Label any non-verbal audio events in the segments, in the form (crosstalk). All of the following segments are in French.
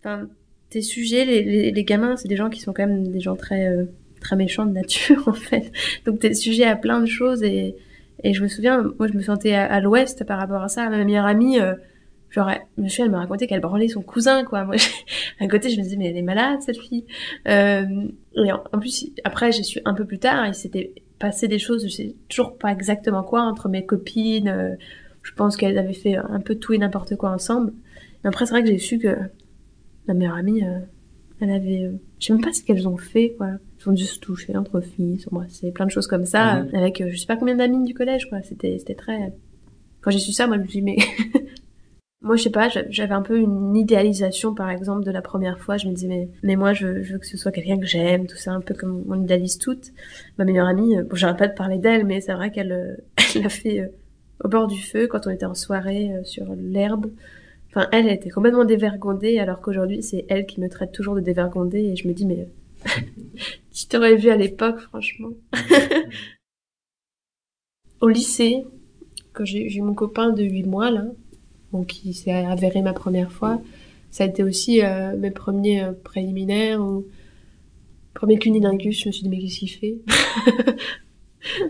enfin, tes sujets, les, les, les gamins, c'est des gens qui sont quand même des gens très, euh, très méchants de nature, (laughs) en fait. Donc, t'es sujet à plein de choses et, et je me souviens, moi, je me sentais à, l'ouest par rapport à ça. Ma meilleure amie, euh, genre, monsieur, elle me racontait qu'elle branlait son cousin, quoi. Moi, (laughs) à côté, je me disais, mais elle est malade, cette fille. Euh, et en, en, plus, après, j'ai su un peu plus tard, il s'était passé des choses, je sais toujours pas exactement quoi, entre mes copines. Euh, je pense qu'elles avaient fait un peu tout et n'importe quoi ensemble. Mais après, c'est vrai que j'ai su que ma meilleure amie, euh, elle avait, euh, je sais même pas ce qu'elles ont fait, quoi. Elles ont dû se toucher entre filles, s'embrasser, plein de choses comme ça, mmh. avec euh, je sais pas combien d'amis du collège, quoi. C'était, c'était très. Quand j'ai su ça, moi, je me suis dit, mais. (laughs) moi, je sais pas, j'avais un peu une idéalisation, par exemple, de la première fois. Je me disais, mais, mais moi, je, je veux que ce soit quelqu'un que j'aime, tout ça, un peu comme on idéalise toutes. Ma meilleure amie, bon, j'arrête pas de parler d'elle, mais c'est vrai qu'elle, (laughs) elle a fait au bord du feu quand on était en soirée sur l'herbe. Enfin, elle, était complètement dévergondée, alors qu'aujourd'hui, c'est elle qui me traite toujours de dévergondée, et je me dis, mais (laughs) tu t'aurais vu à l'époque, franchement. (laughs) Au lycée, quand j'ai eu mon copain de 8 mois, là, bon, qui s'est avéré ma première fois, ça a été aussi euh, mes premiers euh, préliminaires, ou premier cunilingus, je me suis dit, mais qu'est-ce qu'il fait? (laughs)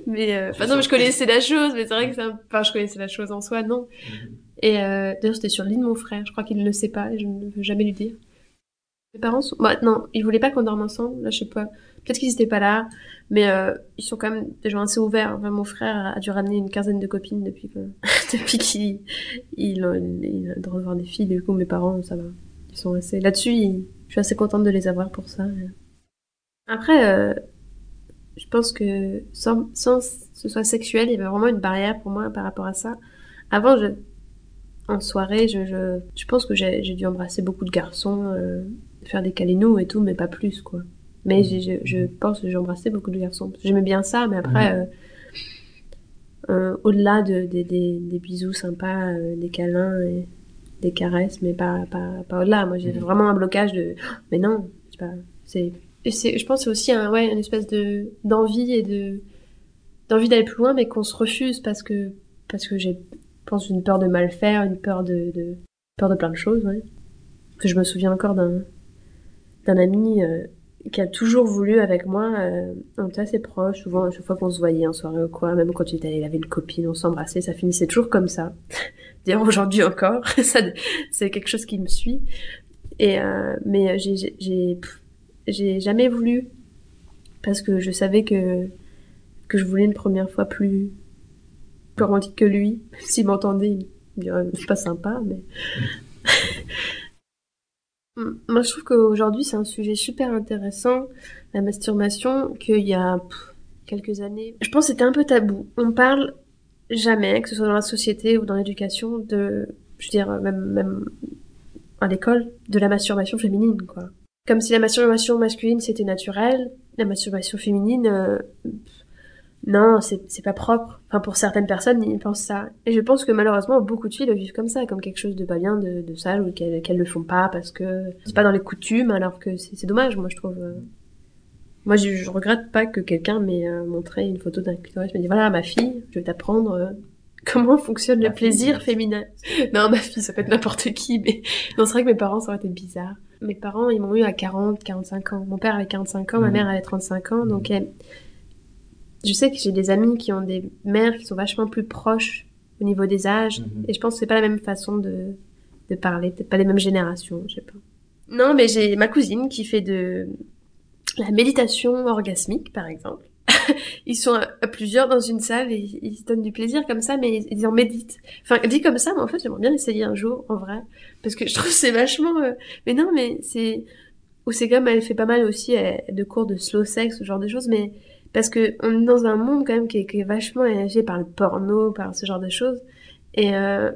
Mais euh, enfin non mais je connaissais la chose mais c'est vrai que c'est enfin je connaissais la chose en soi non mhm. Et euh, d'ailleurs c'était sur l'île de mon frère. Je crois qu'il ne le sait pas et je ne veux jamais lui dire. Mes parents sont bah non ils voulaient pas qu'on dorme ensemble. Là je sais pas. Peut-être qu'ils étaient pas là mais euh, ils sont quand même des gens assez ouverts. Enfin, mon frère a dû ramener une quinzaine de copines depuis que (laughs) depuis qu'il il, a de voir des filles. Du coup mes parents ça va. Ils sont assez là-dessus je suis assez contente de les avoir pour ça. Après euh, je pense que sans, sans ce soit sexuel, il y avait vraiment une barrière pour moi par rapport à ça. Avant, je, en soirée, je, je, je pense que j'ai dû embrasser beaucoup de garçons, euh, faire des câlinous et tout, mais pas plus, quoi. Mais je, je pense que j'ai embrassé beaucoup de garçons. J'aimais bien ça, mais après, euh, euh, au-delà de, de, des bisous sympas, des câlins et des caresses, mais pas, pas, pas au-delà. Moi, j'ai vraiment un blocage de, mais non, c'est et c'est, je pense, c'est aussi un, ouais, une espèce de d'envie et de d'envie d'aller plus loin, mais qu'on se refuse parce que parce que j'ai, pense, une peur de mal faire, une peur de, peur de plein de choses. Je me souviens encore d'un d'un ami euh, qui a toujours voulu avec moi, euh, on était assez proches, souvent chaque fois qu'on se voyait en soirée ou quoi, même quand il avait une copine, on s'embrassait, ça finissait toujours comme ça. (laughs) D'ailleurs aujourd'hui encore, (laughs) ça c'est quelque chose qui me suit. Et euh, mais j'ai j'ai j'ai jamais voulu parce que je savais que que je voulais une première fois plus plus romantique que lui. S'il m'entendait, il dirait c'est pas sympa, mais (laughs) moi je trouve qu'aujourd'hui c'est un sujet super intéressant, la masturbation, qu'il y a quelques années, je pense que c'était un peu tabou. On parle jamais, que ce soit dans la société ou dans l'éducation, de, je veux dire même même à l'école, de la masturbation féminine quoi comme si la masturbation masculine c'était naturel, la masturbation féminine, euh, non, c'est pas propre. Enfin, pour certaines personnes, ils pensent ça. Et je pense que malheureusement, beaucoup de filles le vivent comme ça, comme quelque chose de pas bien, de, de sale, ou qu'elles qu'elles le font pas parce que c'est pas dans les coutumes, alors que c'est dommage, moi je trouve. Euh. Moi, je, je, regrette pas que quelqu'un m'ait euh, montré une photo d'un clitoris, me dit voilà, ma fille, je vais t'apprendre (laughs) comment fonctionne le plaisir féminin. (laughs) Non, ma fille, ça peut être n'importe qui, mais (laughs) non, c'est vrai que mes parents, ça aurait été bizarre. Mes parents, ils m'ont eu à 40, 45 ans. Mon père avait 45 ans, ma mmh. mère avait 35 ans, donc mmh. Je sais que j'ai des amis qui ont des mères qui sont vachement plus proches au niveau des âges, mmh. et je pense que c'est pas la même façon de, de parler, peut-être pas les mêmes générations, je sais pas. Non, mais j'ai ma cousine qui fait de la méditation orgasmique, par exemple. (laughs) ils sont à, plusieurs dans une salle et ils se donnent du plaisir comme ça, mais ils, en méditent. Enfin, dit comme ça, mais en fait, j'aimerais bien essayer un jour, en vrai, parce que je trouve c'est vachement. Euh, mais non, mais c'est ou c'est comme elle fait pas mal aussi de cours de slow sex, ce genre de choses, mais parce que on est dans un monde quand même qui est, qui est vachement énergé par le porno, par ce genre de choses, et euh,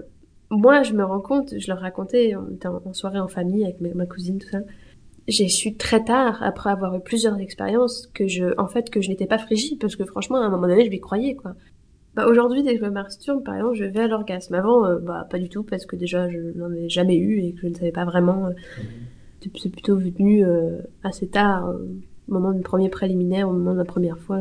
moi, je me rends compte, je leur racontais, on était en, soirée en famille avec ma cousine, tout ça j'ai su très tard, après avoir eu plusieurs expériences, que je, en fait, que je n'étais pas frigide, parce que franchement, à un moment donné, je lui croyais, quoi. Bah, aujourd'hui, dès que je me masturbe, par exemple, je vais à l'orgasme. Avant, euh, bah, pas du tout, parce que déjà, je n'en ai jamais eu et que je ne savais pas vraiment. Euh, c'est plutôt venu euh, assez tard, au moment du premier préliminaire, au moment de la première fois.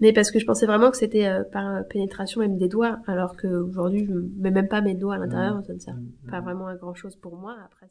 Mais parce que je pensais vraiment que c'était par pénétration même des doigts, alors qu'aujourd'hui, je mets même pas mes doigts à l'intérieur, ça ne sert pas vraiment à grand chose pour moi. Après,